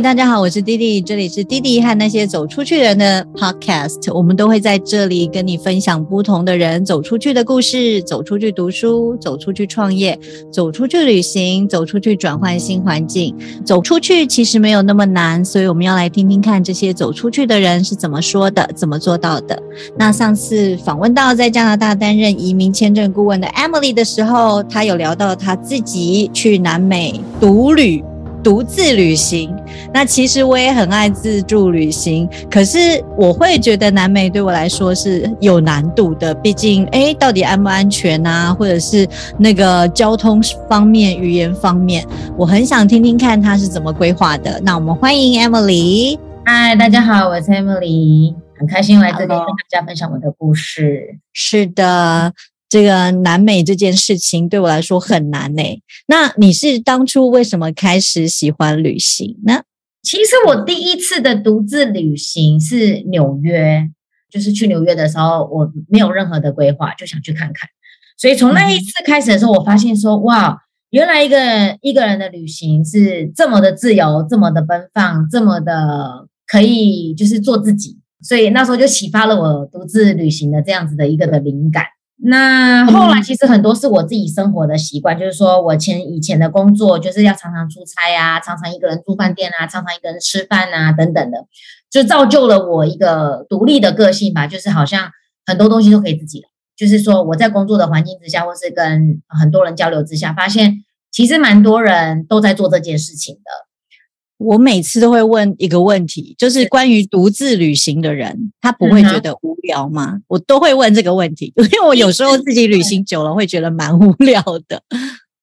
大家好，我是弟弟，这里是弟弟和那些走出去人的 Podcast，我们都会在这里跟你分享不同的人走出去的故事，走出去读书，走出去创业，走出去旅行，走出去转换新环境。走出去其实没有那么难，所以我们要来听听看这些走出去的人是怎么说的，怎么做到的。那上次访问到在加拿大担任移民签证顾问的 Emily 的时候，她有聊到她自己去南美独旅。独自旅行，那其实我也很爱自助旅行，可是我会觉得南美对我来说是有难度的，毕竟哎，到底安不安全啊？或者是那个交通方面、语言方面，我很想听听看他是怎么规划的。那我们欢迎 Emily。嗨，大家好，我是 Emily，很开心来这里跟大家分享我的故事。是的。这个南美这件事情对我来说很难呢。那你是当初为什么开始喜欢旅行呢？其实我第一次的独自旅行是纽约，就是去纽约的时候，我没有任何的规划，就想去看看。所以从那一次开始的时候，我发现说，哇，原来一个一个人的旅行是这么的自由，这么的奔放，这么的可以就是做自己。所以那时候就启发了我独自旅行的这样子的一个的灵感。那后来其实很多是我自己生活的习惯，就是说我前以前的工作就是要常常出差啊，常常一个人住饭店啊，常常一个人吃饭啊等等的，就造就了我一个独立的个性吧。就是好像很多东西都可以自己来，就是说我在工作的环境之下，或是跟很多人交流之下，发现其实蛮多人都在做这件事情的。我每次都会问一个问题，就是关于独自旅行的人，他不会觉得无聊吗？我都会问这个问题，因为我有时候自己旅行久了会觉得蛮无聊的。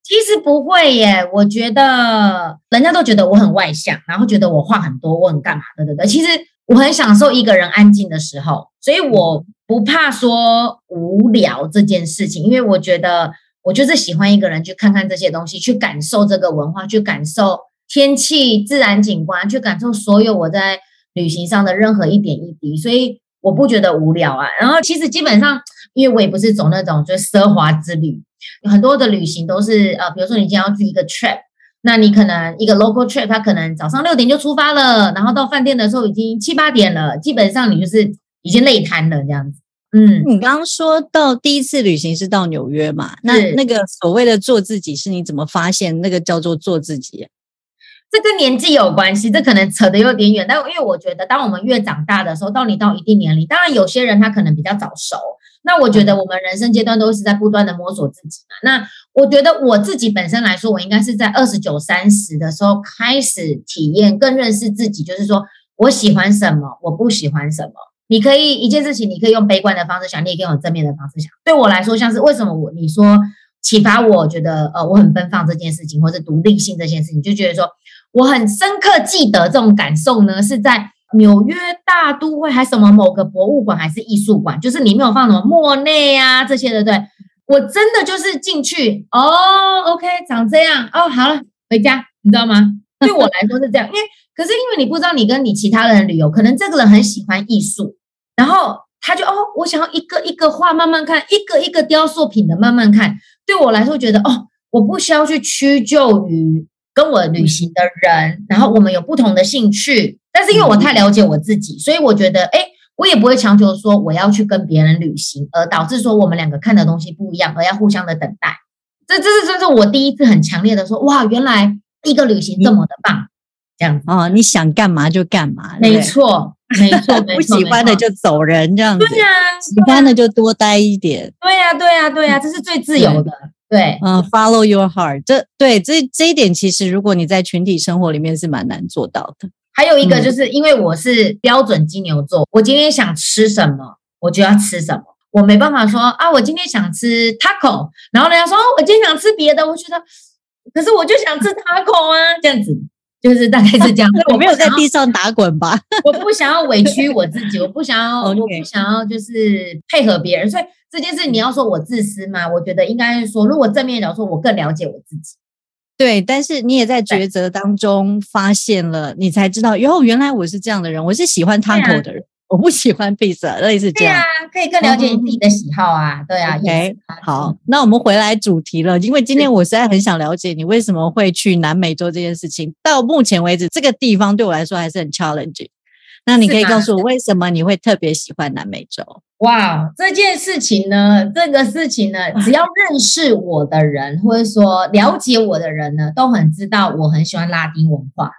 其实不会耶，我觉得人家都觉得我很外向，然后觉得我话很多，我很干嘛的，对对。其实我很享受一个人安静的时候，所以我不怕说无聊这件事情，因为我觉得我就是喜欢一个人去看看这些东西，去感受这个文化，去感受。天气、自然景观，去感受所有我在旅行上的任何一点一滴，所以我不觉得无聊啊。然后其实基本上，因为我也不是走那种就是奢华之旅，很多的旅行都是呃，比如说你今天要去一个 trip，那你可能一个 local trip，它可能早上六点就出发了，然后到饭店的时候已经七八点了，基本上你就是已经累瘫了这样子。嗯，你刚刚说到第一次旅行是到纽约嘛？那那个所谓的做自己，是你怎么发现那个叫做做自己？这跟年纪有关系，这可能扯得有点远。但因为我觉得，当我们越长大的时候，到你到一定年龄，当然有些人他可能比较早熟。那我觉得我们人生阶段都是在不断的摸索自己嘛。那我觉得我自己本身来说，我应该是在二十九、三十的时候开始体验、更认识自己，就是说我喜欢什么，我不喜欢什么。你可以一件事情，你可以用悲观的方式想，你也可以用正面的方式想。对我来说，像是为什么我你说启发我觉得呃我很奔放这件事情，或者独立性这件事情，就觉得说。我很深刻记得这种感受呢，是在纽约大都会还是什么某个博物馆还是艺术馆，就是里面有放什么莫内啊这些的，对我真的就是进去哦，OK，长这样哦，好了，回家，你知道吗？对我来说是这样，因为可是因为你不知道你跟你其他人旅游，可能这个人很喜欢艺术，然后他就哦，我想要一个一个画慢慢看，一个一个雕塑品的慢慢看，对我来说觉得哦，我不需要去屈就于。跟我旅行的人，然后我们有不同的兴趣，但是因为我太了解我自己，所以我觉得，哎，我也不会强求说我要去跟别人旅行，而导致说我们两个看的东西不一样，而要互相的等待。这这是这是我第一次很强烈的说，哇，原来一个旅行这么的棒，这样子。哦，你想干嘛就干嘛，没错，没错，不喜欢的就走人，这样子，对呀，喜欢的就多待一点，对呀，对呀，对呀，这是最自由的。对，嗯，follow your heart，这对这这一点，其实如果你在群体生活里面是蛮难做到的。还有一个就是因为我是标准金牛座，我今天想吃什么，我就要吃什么，我没办法说啊，我今天想吃 taco，然后人家说我今天想吃别的，我觉得，可是我就想吃 taco 啊，这样子。就是大概是这样。我没有在地上打滚吧？我不想要委屈我自己，我不想要，我不想要就是配合别人。所以这件事你要说我自私吗？我觉得应该说，如果正面讲说，我更了解我自己。对，但是你也在抉择当中发现了，你才知道哟，原来我是这样的人，我是喜欢 taco 的人，我不喜欢 pizza，类似这样。对啊，可以更了解你自己的喜好啊。对啊，OK，好，那我们回来主题了，因为今天我实在很想了解你为什么会去南美洲这件事情。到目前为止，这个地方对我来说还是很 challenging。那你可以告诉我，为什么你会特别喜欢南美洲？哇，这件事情呢，这个事情呢，只要认识我的人，或者说了解我的人呢，都很知道我很喜欢拉丁文化，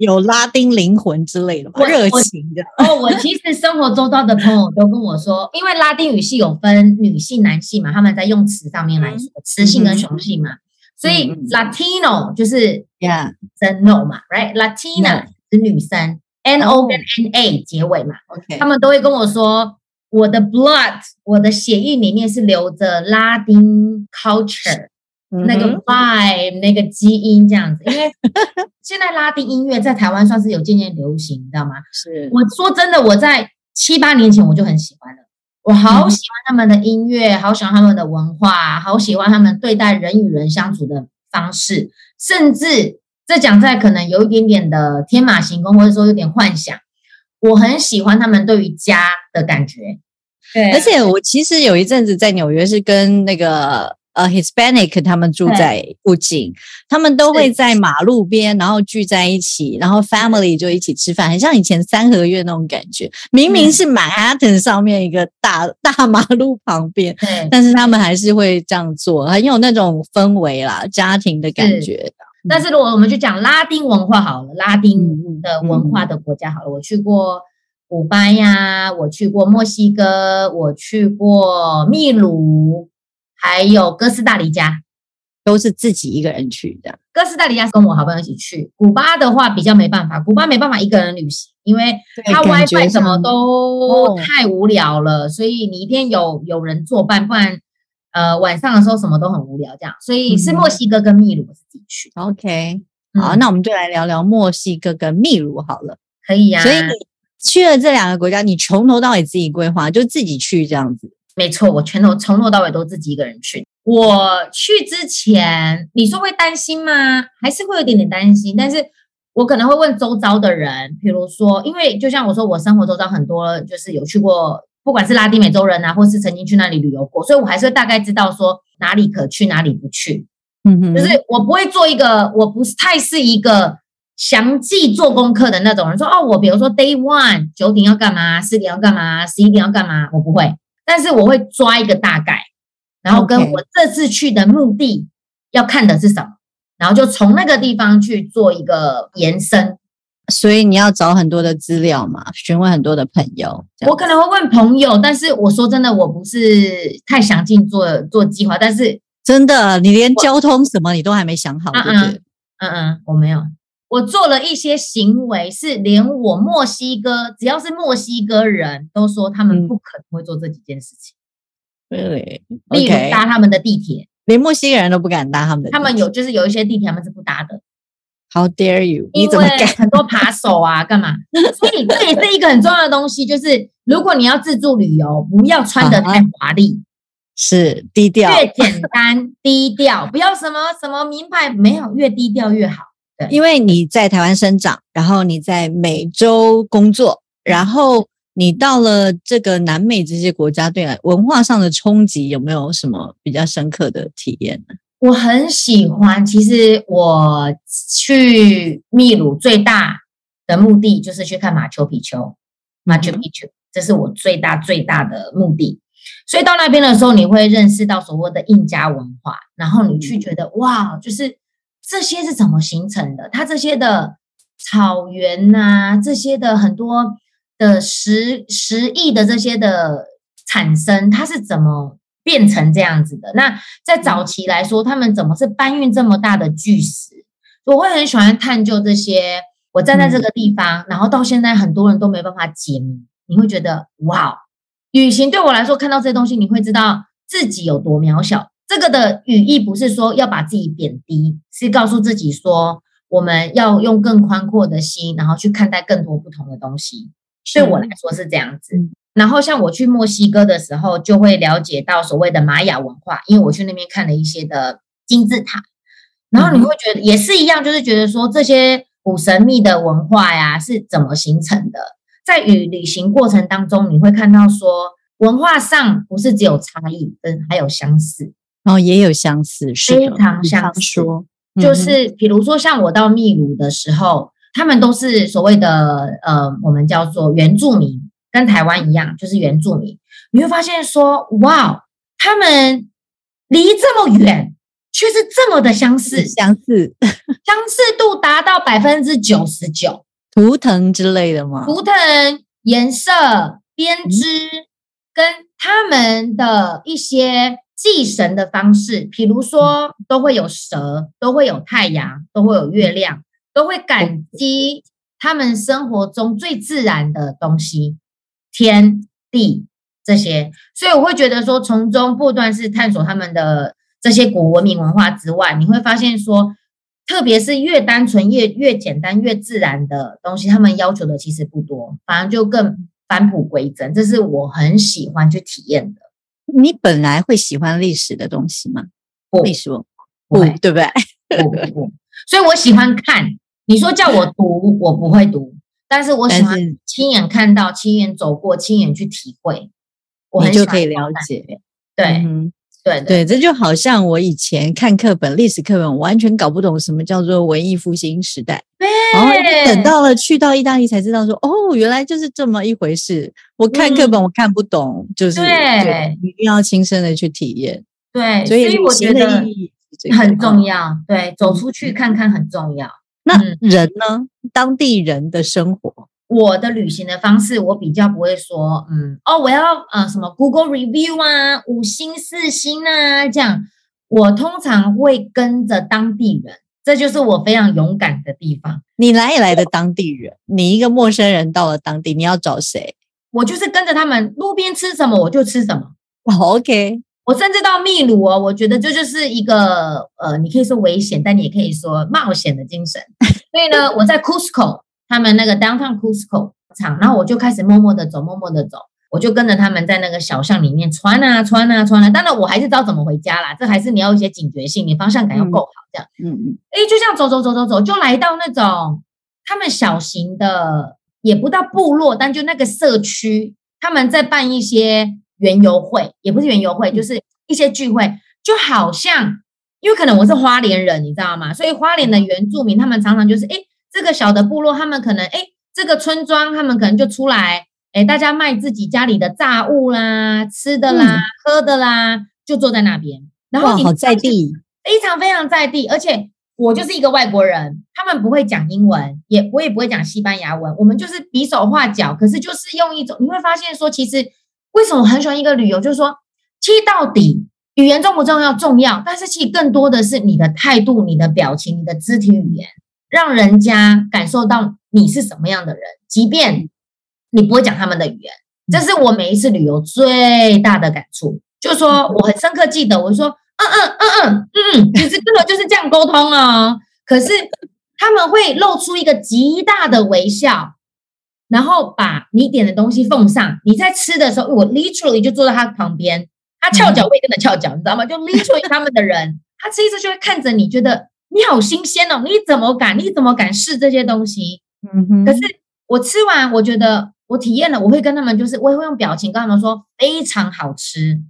有拉丁灵魂之类的吗？热情的哦。我其实生活周遭的朋友都跟我说，因为拉丁语系有分女性、男性嘛，他们在用词上面来说，雌性跟雄性嘛，所以 Latino 就是 Yeah，真 No 嘛，Right？Latina 是女生，N O 跟 N A 结尾嘛，OK，他们都会跟我说。我的 blood，我的血液里面是流着拉丁 culture 那个 vibe 那个基因这样子，因为 现在拉丁音乐在台湾算是有渐渐流行，你知道吗？是，我说真的，我在七八年前我就很喜欢了，我好喜欢他们的音乐，好喜欢他们的文化，好喜欢他们对待人与人相处的方式，甚至这讲在可能有一点点的天马行空，或者说有点幻想。我很喜欢他们对于家的感觉，对，而且我其实有一阵子在纽约是跟那个呃 Hispanic 他们住在附近，他们都会在马路边，然后聚在一起，然后 family 就一起吃饭，很像以前三合院那种感觉。明明是 Manhattan 上面一个大大马路旁边，但是他们还是会这样做，很有那种氛围啦，家庭的感觉。但是如果我们就讲拉丁文化好了，拉丁的文化的国家好了，我去过古巴呀，我去过墨西哥，我去过秘鲁，还有哥斯达黎加，都是自己一个人去的。哥斯达黎加是跟我好朋友一起去，古巴的话比较没办法，古巴没办法一个人旅行，因为它 WiFi 什么都太无聊了，所以你一定有有人作伴，不然。呃，晚上的时候什么都很无聊，这样，所以是墨西哥跟秘鲁自己去。OK，好，那我们就来聊聊墨西哥跟秘鲁好了。可以呀。所以你去了这两个国家，你从头到尾自己规划，就自己去这样子。没错，我全头从头到尾都自己一个人去。我去之前，你说会担心吗？还是会有点点担心？但是我可能会问周遭的人，比如说，因为就像我说，我生活周遭很多就是有去过。不管是拉丁美洲人啊，或是曾经去那里旅游过，所以我还是大概知道说哪里可去，哪里不去。嗯哼，就是我不会做一个，我不是太是一个详细做功课的那种人。说哦，我比如说 day one 九点要干嘛，十点要干嘛，十一点要干嘛，我不会。但是我会抓一个大概，然后跟我这次去的目的要看的是什么，然后就从那个地方去做一个延伸。所以你要找很多的资料嘛，询问很多的朋友。我可能会问朋友，但是我说真的，我不是太详尽做做计划。但是真的，你连交通什么你都还没想好，对不对？嗯嗯，我没有。我做了一些行为，是连我墨西哥，只要是墨西哥人都说他们不可能会做这几件事情。对，例如搭他们的地铁，连墨西哥人都不敢搭他们的。他们有，就是有一些地铁他们是不搭的。How dare you？你怎么敢？很多扒手啊，干嘛？所以这也是一个很重要的东西，就是如果你要自助旅游，不要穿的太华丽，是低调，越简单低调，不要什么什么名牌，没有越低调越好。对，因为你在台湾生长，然后你在美洲工作，然后你到了这个南美这些国家，对文化上的冲击有没有什么比较深刻的体验呢？我很喜欢，其实我去秘鲁最大的目的就是去看马丘比丘，马丘比丘，这是我最大最大的目的。所以到那边的时候，你会认识到所谓的印加文化，然后你去觉得哇，就是这些是怎么形成的？它这些的草原呐，这些的很多的石石艺的这些的产生，它是怎么？变成这样子的。那在早期来说，他们怎么是搬运这么大的巨石？我会很喜欢探究这些。我站在这个地方，然后到现在很多人都没办法解谜。你会觉得哇，旅行对我来说，看到这些东西，你会知道自己有多渺小。这个的语义不是说要把自己贬低，是告诉自己说，我们要用更宽阔的心，然后去看待更多不同的东西。对我来说是这样子。然后像我去墨西哥的时候，就会了解到所谓的玛雅文化，因为我去那边看了一些的金字塔，然后你会觉得也是一样，就是觉得说这些古神秘的文化呀是怎么形成的。在与旅行过程当中，你会看到说文化上不是只有差异，嗯，还有相似，然后也有相似，非常相似。说就是比如说像我到秘鲁的时候，他们都是所谓的呃，我们叫做原住民。跟台湾一样，就是原住民，你会发现说，哇，他们离这么远，却是这么的相似，相似，相似度达到百分之九十九。图腾之类的吗？图腾、颜色、编织，跟他们的一些祭神的方式，比如说都会有蛇，都会有太阳，都会有月亮，都会感激他们生活中最自然的东西。天地这些，所以我会觉得说，从中不断是探索他们的这些古文明文化之外，你会发现说，特别是越单纯、越越简单、越自然的东西，他们要求的其实不多，反而就更返璞归真。这是我很喜欢去体验的。你本来会喜欢历史的东西吗？历史不，对不对？不不不，所以我喜欢看。你说叫我读，我不会读。但是我喜欢亲眼看到、亲眼走过、亲眼去体会，我就可以了解。对，对对，这就好像我以前看课本、历史课本，完全搞不懂什么叫做文艺复兴时代。对，然后等到了去到意大利才知道，说哦，原来就是这么一回事。我看课本我看不懂，就是对，一定要亲身的去体验。对，所以我觉得很重要。对，走出去看看很重要。那人呢？当地人的生活，我的旅行的方式，我比较不会说，嗯，哦，我要呃什么 Google review 啊，五星四星啊，这样。我通常会跟着当地人，这就是我非常勇敢的地方。你哪里来的当地人？你一个陌生人到了当地，你要找谁？我就是跟着他们，路边吃什么我就吃什么。OK。我甚至到秘鲁哦，我觉得这就是一个呃，你可以说危险，但你也可以说冒险的精神。所以呢，我在 Cusco 他们那个 Downtown Cusco 场，然后我就开始默默的走，默默的走，我就跟着他们在那个小巷里面穿啊穿啊穿啊。当然，我还是知道怎么回家啦，这还是你要一些警觉性，你方向感要够好，这样。嗯嗯。哎，就这样走走走走走，就来到那种他们小型的，也不到部落，但就那个社区，他们在办一些。园游会也不是园游会，就是一些聚会，就好像因为可能我是花莲人，你知道吗？所以花莲的原住民他们常常就是，哎，这个小的部落，他们可能，哎，这个村庄，他们可能就出来，哎，大家卖自己家里的杂物啦、吃的啦、喝的啦，就坐在那边。然后好在地，非常非常在地，而且我就是一个外国人，他们不会讲英文，也我也不会讲西班牙文，我们就是比手画脚，可是就是用一种，你会发现说，其实。为什么我很喜欢一个旅游？就是说，其实到底语言重不重要？重要，但是其实更多的是你的态度、你的表情、你的肢体语言，让人家感受到你是什么样的人。即便你不会讲他们的语言，这是我每一次旅游最大的感触。就是说，我很深刻记得，我说，嗯嗯嗯嗯嗯，其实真的就是这样沟通啊。可是他们会露出一个极大的微笑。然后把你点的东西奉上，你在吃的时候，我 literally 就坐在他旁边，他翘脚我也跟着翘脚，你知道吗？就 literally 他们的人，他吃一次就会看着你，觉得你好新鲜哦，你怎么敢？你怎么敢试这些东西？嗯哼。可是我吃完，我觉得我体验了，我会跟他们，就是我也会用表情跟他们说非常好吃，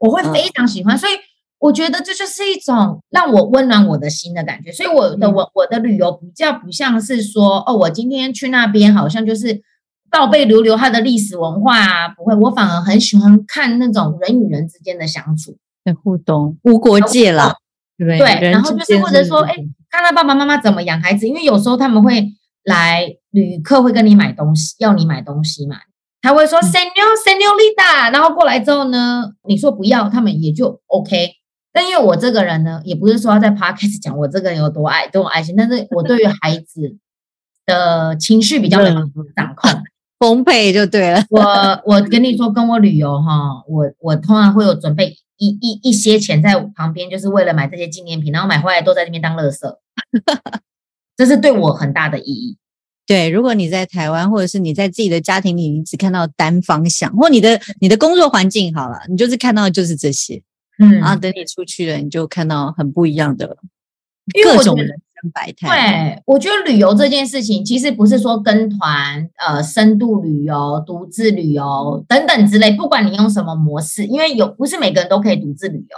我会非常喜欢，所以。我觉得这就是一种让我温暖我的心的感觉，所以我的我我的旅游比较不像是说哦，我今天去那边好像就是倒背如流它的历史文化啊，不会，我反而很喜欢看那种人与人之间的相处。的互动，无国界了，对不对？对，然后就是或者说，哎，看他爸爸妈妈怎么养孩子，因为有时候他们会来旅客会跟你买东西，要你买东西嘛，他会说 Senor Senorita，然后过来之后呢，你说不要，他们也就 OK。但因为我这个人呢，也不是说要在 podcast 讲我这个人有多爱多有爱心，但是我对于孩子的情绪比较能掌控，丰沛就对了。我我跟你说，跟我旅游哈，我我通常会有准备一一一些钱在旁边，就是为了买这些纪念品，然后买回来都在那边当垃圾。这是对我很大的意义。对，如果你在台湾，或者是你在自己的家庭里，你只看到单方向，或你的你的工作环境好了，你就是看到的就是这些，嗯啊，等你出去了，你就看到很不一样的各种人生百态。对，我觉得旅游这件事情，其实不是说跟团、呃深度旅游、独自旅游等等之类，不管你用什么模式，因为有不是每个人都可以独自旅游，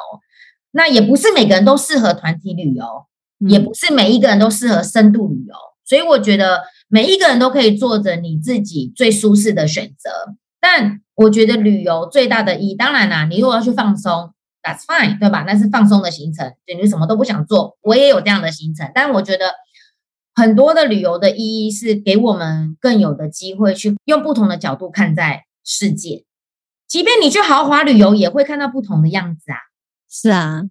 那也不是每个人都适合团体旅游，嗯也不是每一个人都适合深度旅游，所以我觉得每一个人都可以做着你自己最舒适的选择。但我觉得旅游最大的意义，当然啦，你如果要去放松，that's fine，对吧？那是放松的行程，就你什么都不想做，我也有这样的行程。但我觉得很多的旅游的意义是给我们更有的机会去用不同的角度看待世界。即便你去豪华旅游，也会看到不同的样子啊。是啊，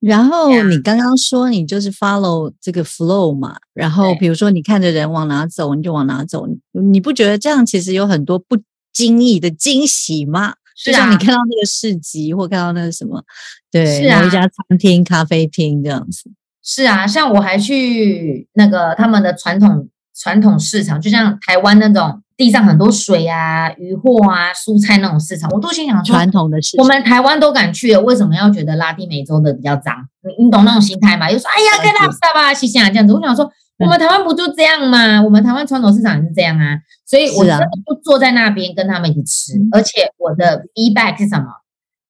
然后你刚刚说你就是 follow 这个 flow 嘛，然后比如说你看着人往哪走，你就往哪走，你你不觉得这样其实有很多不经意的惊喜吗？是啊就像你看到那个市集或看到那个什么，对，是啊某一家餐厅、咖啡厅这样子，是啊，像我还去那个他们的传统传统市场，就像台湾那种地上很多水啊、鱼货啊、蔬菜那种市场，我都心想说，传统的市场我们台湾都敢去了，为什么要觉得拉丁美洲的比较脏？你你懂那种心态吗？又说哎呀，跟拉萨吧、西西啊这样子。我想说，我们台湾不就这样吗？我们台湾传统市场也是这样啊，所以我真的就坐在那边跟他们一起吃，嗯而且我的 feedback 是什么？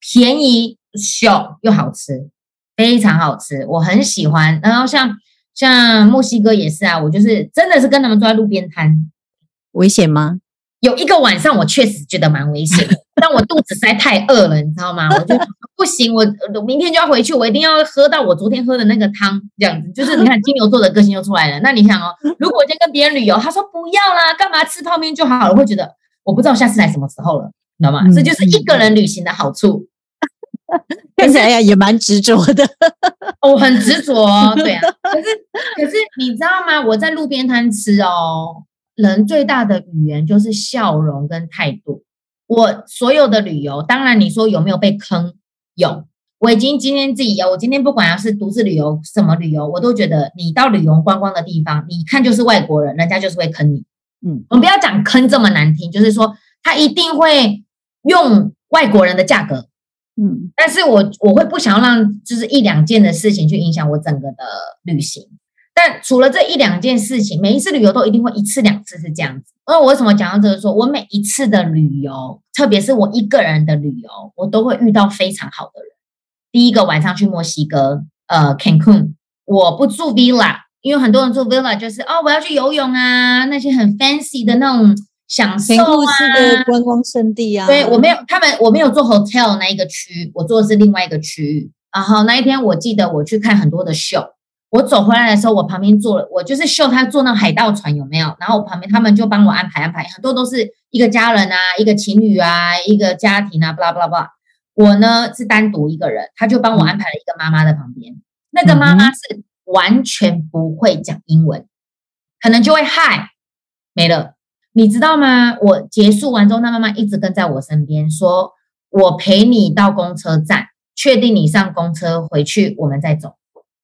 便宜、小又好吃，非常好吃，我很喜欢。然后像像墨西哥也是啊，我就是真的是跟他们坐在路边摊，危险吗？有一个晚上，我确实觉得蛮危险的，但我肚子实在太饿了，你知道吗？我就不行，我我明天就要回去，我一定要喝到我昨天喝的那个汤，这样子。就是你看金牛座的个性就出来了。那你想哦，如果我今天跟别人旅游，他说不要啦，干嘛吃泡面就好了，我会觉得我不知道下次来什么时候了，你知道吗？嗯这就是一个人旅行的好处。看起来呀也蛮执着的，我很执着哦，对啊。可是可是你知道吗？我在路边摊吃哦，人最大的语言就是笑容跟态度。我所有的旅游，当然你说有没有被坑？有。我已经今天自己有，我今天不管要是独自旅游什么旅游，我都觉得你到旅游观光的地方，你看就是外国人，人家就是会坑你。嗯，我们不要讲坑这么难听，就是说他一定会用外国人的价格，嗯，但是我我会不想要让就是一两件的事情去影响我整个的旅行。但除了这一两件事情，每一次旅游都一定会一次两次是这样子。那我为什么讲到这个说？我每一次的旅游，特别是我一个人的旅游，我都会遇到非常好的人。第一个晚上去墨西哥，呃，Cancun，我不住 villa，因为很多人住 villa 就是哦，我要去游泳啊，那些很 fancy 的那种享受啊，事的观光胜地啊，对我没有，他们我没有做 hotel 那一个区，我做的是另外一个区域。然后那一天我记得我去看很多的秀，我走回来的时候，我旁边坐了，我就是秀他坐那海盗船有没有？然后我旁边他们就帮我安排安排，很多都是一个家人啊，一个情侣啊，一个家庭啊，巴拉巴拉巴拉。我呢是单独一个人，他就帮我安排了一个妈妈在旁边，那个妈妈是完全不会讲英文，可能就会嗨没了。你知道吗？我结束完之后，那妈妈一直跟在我身边，说：“我陪你到公车站，确定你上公车回去，我们再走。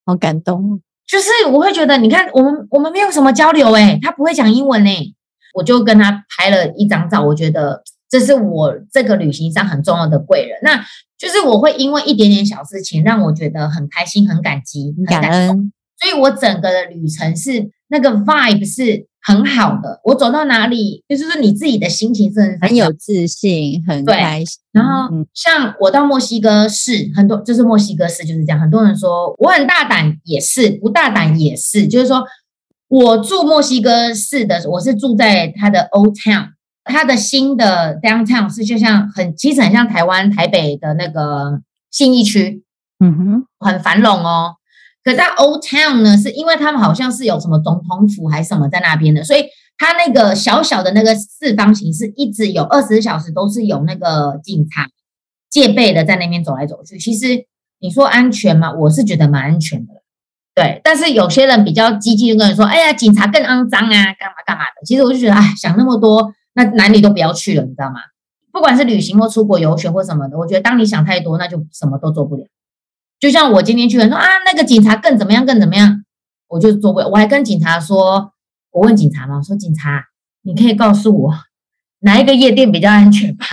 好感动哦。”就是我会觉得，你看我们我们没有什么交流诶、他不会讲英文诶、我就跟他拍了一张照，我觉得这是我这个旅行上很重要的贵人。那就是我会因为一点点小事情，让我觉得很开心、很感激、很感动恩，所以我整个的旅程是那个 vibe 是很好的。我走到哪里，就是说你自己的心情是很很有自信，很对开心。然后嗯像我到墨西哥市，很多就是墨西哥市就是这样。很多人说我很大胆，也是不大胆也是，就是说我住墨西哥市的，我是住在它的 Old Town，它的新的 Downtown 是就像很其实很像台湾台北的那个信义区，嗯哼，很繁荣哦。可在 Old Town 呢，是因为他们好像是有什么总统府还是什么在那边的，所以它那个小小的那个四方形是一直有二十四小时都是有那个警察戒备的在那边走来走去。其实你说安全吗？我是觉得蛮安全的。对，但是有些人比较激进，就跟人说：“哎呀，警察更肮脏啊，干嘛干嘛的。”其实我就觉得，哎，想那么多，那哪里都不要去了，你知道吗？不管是旅行或出国游学或什么的，我觉得当你想太多，那就什么都做不了。就像我今天去说啊，那个警察更怎么样，更怎么样。我就座位，我还跟警察说，我问警察嘛，我说警察，你可以告诉我哪一个夜店比较安全吧？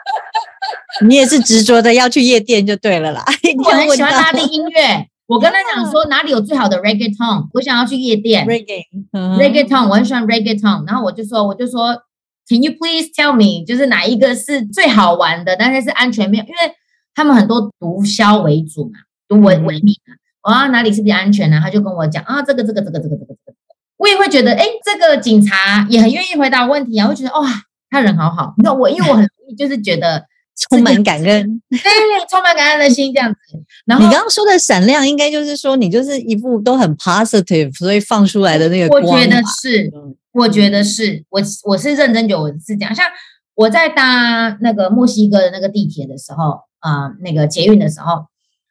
你也是执着的要去夜店就对了啦。我很喜欢拉丁音乐，我跟他讲说哪里有最好的 reggaeton，我想要去夜店 reggae，reggaeton，我很喜欢 reggaeton，然后我就说我就说，Can you please tell me，就是哪一个是最好玩的，但是是安全没有，因为他们很多毒枭为主嘛，毒为为名啊，哪里是比较安全呢？他就跟我讲啊，这个这个这个这个这个这个，我也会觉得，哎，这个警察也很愿意回答问题啊，会觉得哇，他人好好。你知道我，因为我很容易就是觉得。充满感恩，对，充满感恩的心这样子。然后你刚刚说的闪亮，应该就是说你就是一副都很 positive，所以放出来的那个光。我觉得是，我觉得是我我是认真觉得我是这样。像我在搭那个墨西哥的那个地铁的时候，啊，那个捷运的时候，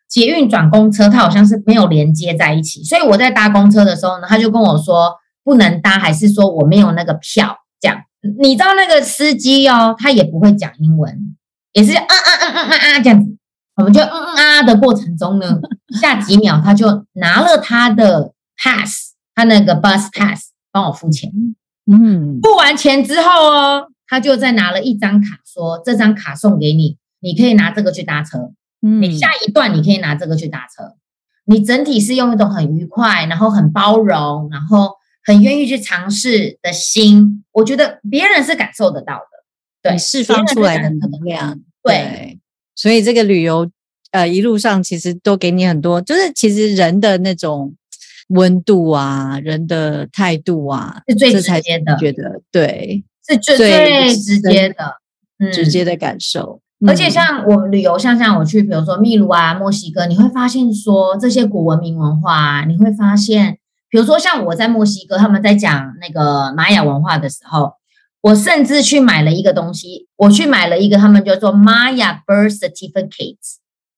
捷运转公车，它好像是没有连接在一起，所以我在搭公车的时候呢，他就跟我说不能搭，还是说我没有那个票？这样，你知道那个司机哦，他也不会讲英文。也是啊啊啊啊啊啊这样子，我们就嗯嗯啊的过程中呢，下几秒他就拿了他的 pass，他那个 bus pass 帮我付钱。嗯，付完钱之后哦，他就再拿了一张卡，说这张卡送给你，你可以拿这个去搭车。嗯，你下一段你可以拿这个去搭车。你整体是用一种很愉快，然后很包容，然后很愿意去尝试的心，我觉得别人是感受得到的。对，释放出来的能量，对，所以这个旅游，呃，一路上其实都给你很多，就是其实人的那种温度啊，人的态度啊，是最直接的，觉得对，是最最直接的，直接的感受。而且像我旅游，像像我去，比如说秘鲁啊、墨西哥，你会发现说这些古文明文化，啊你会发现，比如说像我在墨西哥，他们在讲那个玛雅文化的时候。我甚至去买了一个东西，我去买了一个他们叫做 Maya Birth Certificate，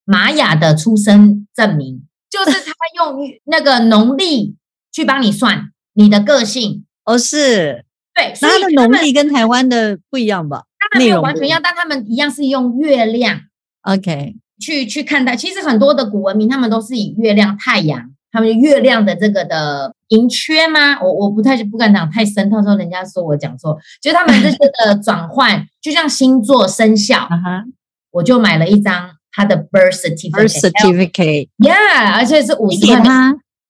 玛雅的出生证明，就是他用那个农历去帮你算你的个性。哦，是，对，所以他的农历跟台湾的不一样吧？没有完全一样，但他们一样是用月亮，OK，去去看待。其实很多的古文明，他们都是以月亮、太阳。他们月亮的这个的盈缺吗？我我不太不敢讲太深，到时候人家说我讲错。就是他们这些的转换，就像星座生肖，我就买了一张他的 birth certificate，yeah，而且是五十块，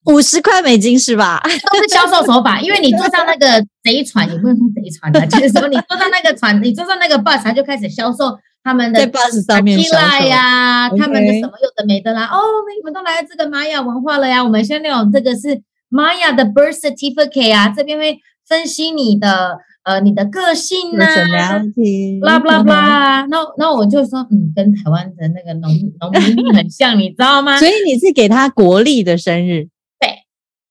五十块美金是吧？都是销售手法，因为你坐上那个贼船，也不能说贼船的，就是说你坐上那个船，你坐上那个 bus，他就开始销售。他们的在 bus 上面呀，他们的什么有的没的啦。哦，你们都来这个玛雅文化了呀。我们现在有这个是玛雅的 birth certificate 啊，这边会分析你的呃你的个性呐，啦啦啦。那那我就说，嗯，跟台湾的那个农农民很像，你知道吗？所以你是给他国历的生日，对，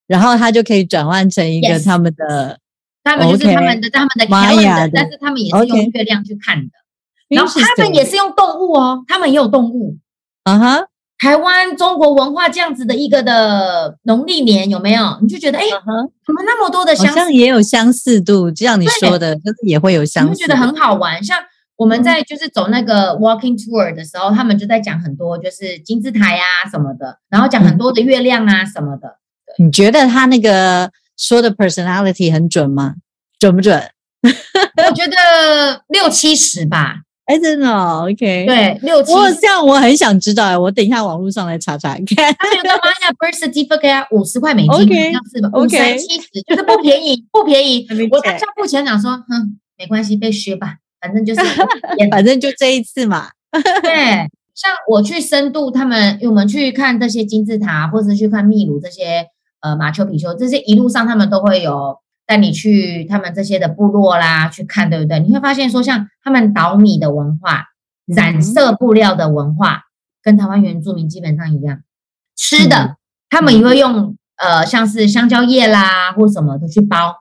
然后他就可以转换成一个他们的，他们就是他们的他们的玛雅的，但是他们也是用月亮去看的。然后他们也是用动物哦，他们也有动物。啊哈，台湾中国文化这样子的一个的农历年有没有？你就觉得哎，怎么那么多的相似？好像也有相似度，就像你说的，就是也会有相似。觉得很好玩。像我们在就是走那个 walking tour 的时候，他们就在讲很多就是金字塔呀什么的，然后讲很多的月亮啊什么的。你觉得他那个说的 personality 很准吗？准不准？我觉得六七十吧。哎，真的，OK，对，六七，我这样我很想知道哎，我等一下网络上来查查看。他有个玛雅 birth certificate 五十块美金，好像是吧？五十七十，就是不便宜，不便宜。我当下付钱讲说，哼，没关系，被削吧，反正就是，反正就这一次嘛。对，像我去深度，他们我们去看这些金字塔，或者去看秘鲁这些呃马丘比丘，这些一路上他们都会有。带你去他们这些的部落啦，去看，对不对？你会发现说，像他们捣米的文化、染色布料的文化，跟台湾原住民基本上一样。吃的，他们也会用呃，像是香蕉叶啦，或什么的去包，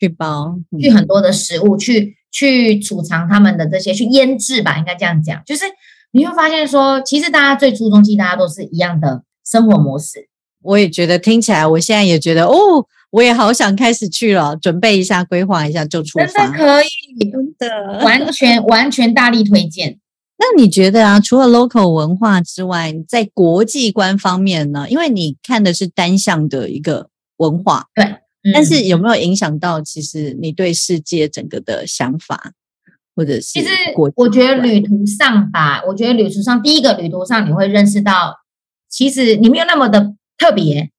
去包，去很多的食物，去去储藏他们的这些，去腌制吧，应该这样讲。就是你会发现说，其实大家最初中期，大家都是一样的生活模式。我也觉得听起来，我现在也觉得哦。我也好想开始去了，准备一下，规划一下就出发。真的可以，真的完全完全大力推荐。那你觉得啊，除了 local 文化之外，在国际观方面呢？因为你看的是单向的一个文化，对，嗯但是有没有影响到其实你对世界整个的想法，或者是其实我觉得旅途上吧，我觉得旅途上第一个旅途上你会认识到，其实你没有那么的特别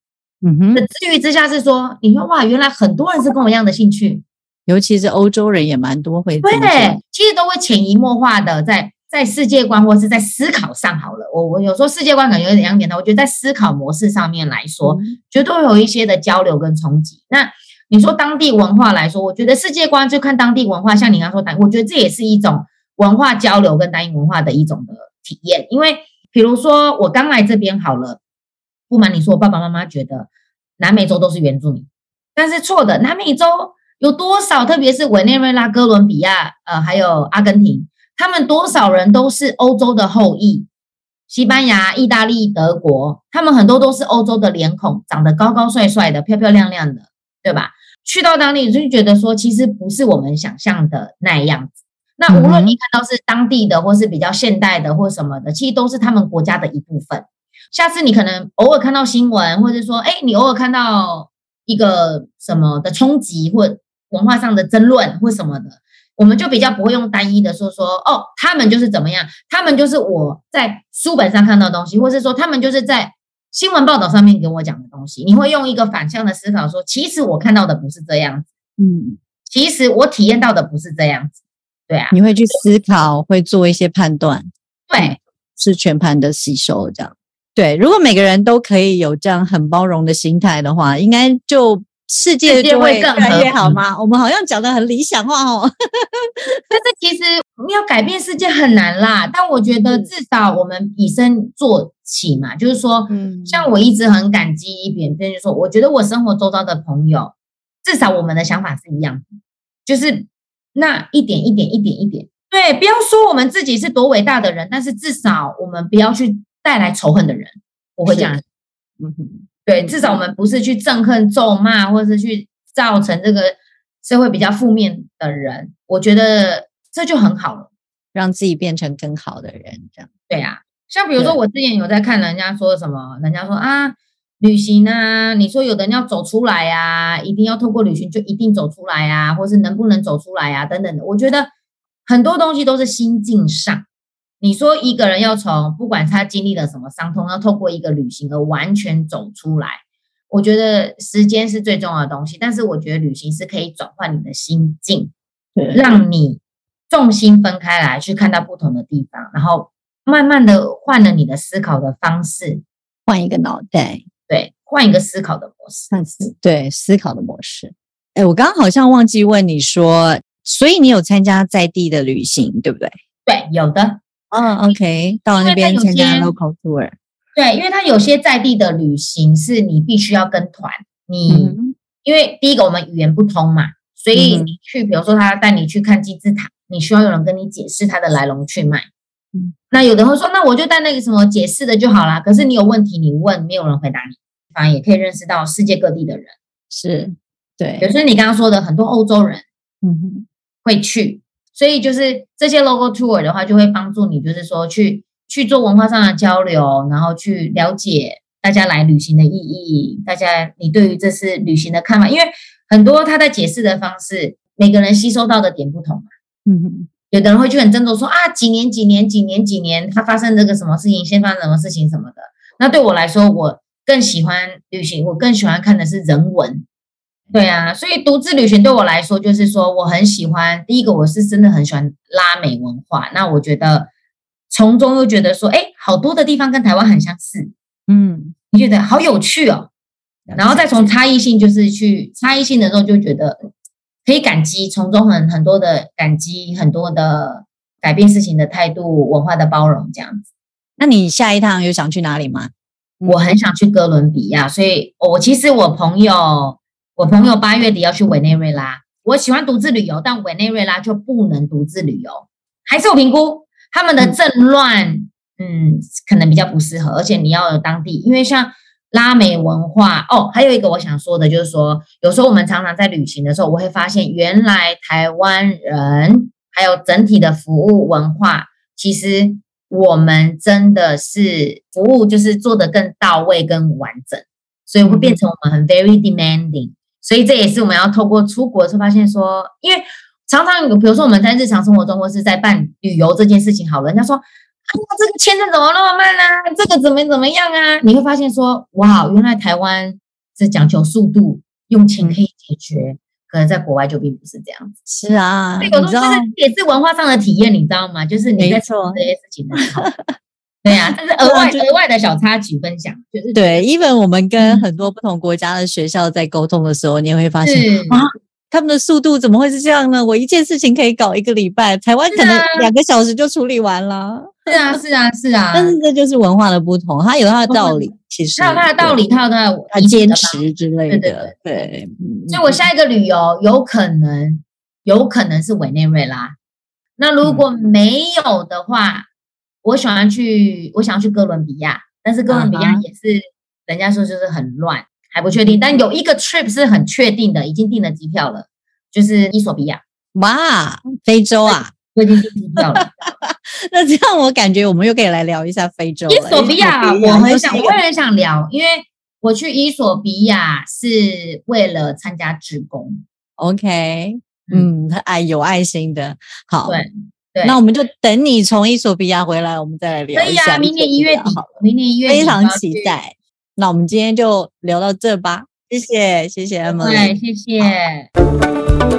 嗯哼的，治愈之下是说，你说哇，原来很多人是跟我一样的兴趣，尤其是欧洲人也蛮多会这么做对，其实都会潜移默化的在在世界观或是在思考上好了。我我有时候世界观感觉有点两点的，我觉得在思考模式上面来说，嗯绝对会有一些的交流跟冲击。那你说当地文化来说，我觉得世界观就看当地文化，像你刚刚说单，我觉得这也是一种文化交流跟单一文化的一种的体验。因为比如说我刚来这边好了，不瞒你说，我爸爸妈妈觉得南美洲都是原住民，但是错的，南美洲有多少？特别是委内瑞拉、哥伦比亚，呃，还有阿根廷，他们多少人都是欧洲的后裔。西班牙、意大利、德国，他们很多都是欧洲的脸孔，长得高高帅帅的、漂漂亮亮的，对吧？去到当地就觉得说，其实不是我们想象的那样子。那无论你看到是当地的，或是比较现代的，或什么的，其实都是他们国家的一部分。下次你可能偶尔看到新闻，或者说，哎，你偶尔看到一个什么的冲击，或文化上的争论，或什么的，我们就比较不会用单一的说说，哦，他们就是怎么样，他们就是我在书本上看到的东西，或是说他们就是在新闻报道上面给我讲的东西。你会用一个反向的思考说，其实我看到的不是这样子，嗯，其实我体验到的不是这样子，对啊，你会去思考，会做一些判断，对。是全盘的吸收这样。对，如果每个人都可以有这样很包容的心态的话，应该就世界就会更越来越好吗？我们好像讲的很理想化哦。但是其实要改变世界很难啦，但我觉得嗯至少我们以身做起嘛，就是说，嗯像我一直很感激一点，就是说，我觉得我生活周遭的朋友，至少我们的想法是一样的，就是那一点一点一点一点，对，不要说我们自己是多伟大的人，但是至少我们不要去带来仇恨的人，我会这样嗯哼对，至少我们不是去憎恨、咒骂，或是去造成这个社会比较负面的人，我觉得这就很好了。让自己变成更好的人，这样。对啊，像比如说我之前有在看人家说什么，人家说啊，旅行啊，你说有的人要走出来呀、一定要透过旅行就一定走出来呀、或是能不能走出来啊、等等的。我觉得很多东西都是心境上。你说一个人要从不管他经历了什么伤痛，要透过一个旅行而完全走出来，我觉得时间是最重要的东西。但是我觉得旅行是可以转换你的心境，让你重心分开来，去看到不同的地方，然后慢慢的换了你的思考的方式，换一个脑袋，对，换一个思考的模式。对思考的模式。哎，我刚刚好像忘记问你说，所以你有参加在地的旅行，对不对？对，有的，嗯，OK，到了那边参加些 local tour，对，因为它有些在地的旅行是你必须要跟团，你、嗯因为第一个我们语言不通嘛，所以你去，比如说他带你去看金字塔，你需要有人跟你解释它的来龙去脉。嗯那有的人会说，那我就带那个什么解释的就好啦。可是你有问题你问，没有人回答你，反而也可以认识到世界各地的人。是，对比，如说你刚刚说的，很多欧洲人嗯哼，会去，所以就是这些 local tour 的话，就会帮助你，就是说去去做文化上的交流，然后去了解大家来旅行的意义，大家你对于这次旅行的看法，因为很多他在解释的方式，每个人吸收到的点不同嘛。嗯哼，有的人会去很斟酌说啊，几年几年几年几年，他发生这个什么事情，先发生什么事情什么的。那对我来说，我更喜欢旅行，我更喜欢看的是人文。对啊，所以独自旅行对我来说，就是说我很喜欢。第一个，我是真的很喜欢拉美文化，那我觉得从中又觉得说，哎，好多的地方跟台湾很相似，嗯，你觉得好有趣哦。然后再从差异性，就是去差异性的时候，就觉得可以感激，从中很很多的感激，很多的改变事情的态度，文化的包容，这样子。那你下一趟有想去哪里吗？嗯我很想去哥伦比亚，所以我其实我朋友，我朋友八月底要去委内瑞拉，我喜欢独自旅游，但委内瑞拉就不能独自旅游，还是有评估他们的嗯政乱，嗯，可能比较不适合，而且你要有当地，因为像拉美文化哦，还有一个我想说的就是说，有时候我们常常在旅行的时候，我会发现原来台湾人还有整体的服务文化其实我们真的是服务就是做得更到位、更完整，所以会变成我们很 very demanding。所以这也是我们要透过出国的时候发现说，因为常常有，比如说我们在日常生活中或是在办旅游这件事情，好，人家说，啊，这个签证怎么那么慢啊？这个怎么怎么样啊？你会发现说，哇，原来台湾是讲求速度，用钱可以解决。可能在国外就并不是这样子，是啊，这个就是也是文化上的体验，你知道吗？就是你在做这些事情的时候，对呀，这是额外额外的小插曲分享，就是对。even 我们跟很多不同国家的学校在沟通的时候，你也会发现啊，他们的速度怎么会是这样呢？我一件事情可以搞一个礼拜，台湾可能两个小时就处理完了。是啊，是啊，是啊。但是这就是文化的不同，它有它的道理。其实它有它的道理，它有它的它坚持之类的。对对对。所以我下一个旅游有可能有可能是委内瑞拉。那如果没有的话，我喜欢去，我想要去哥伦比亚，但是哥伦比亚也是人家说就是很乱，还不确定。但有一个 trip 是很确定的，已经订了机票了，就是伊索比亚。哇，非洲啊！我已经订机票了。那这样我感觉我们又可以来聊一下非洲。伊索比亚，我很想，我也很想聊，因为我去伊索比亚是为了参加志工。OK，嗯，爱有爱心的，好，对对。那我们就等你从伊索比亚回来，我们再来聊一下。可以啊，明年一月底，明年一月底，非常期待。那我们今天就聊到这吧，谢谢，谢谢 Emily，对，谢谢。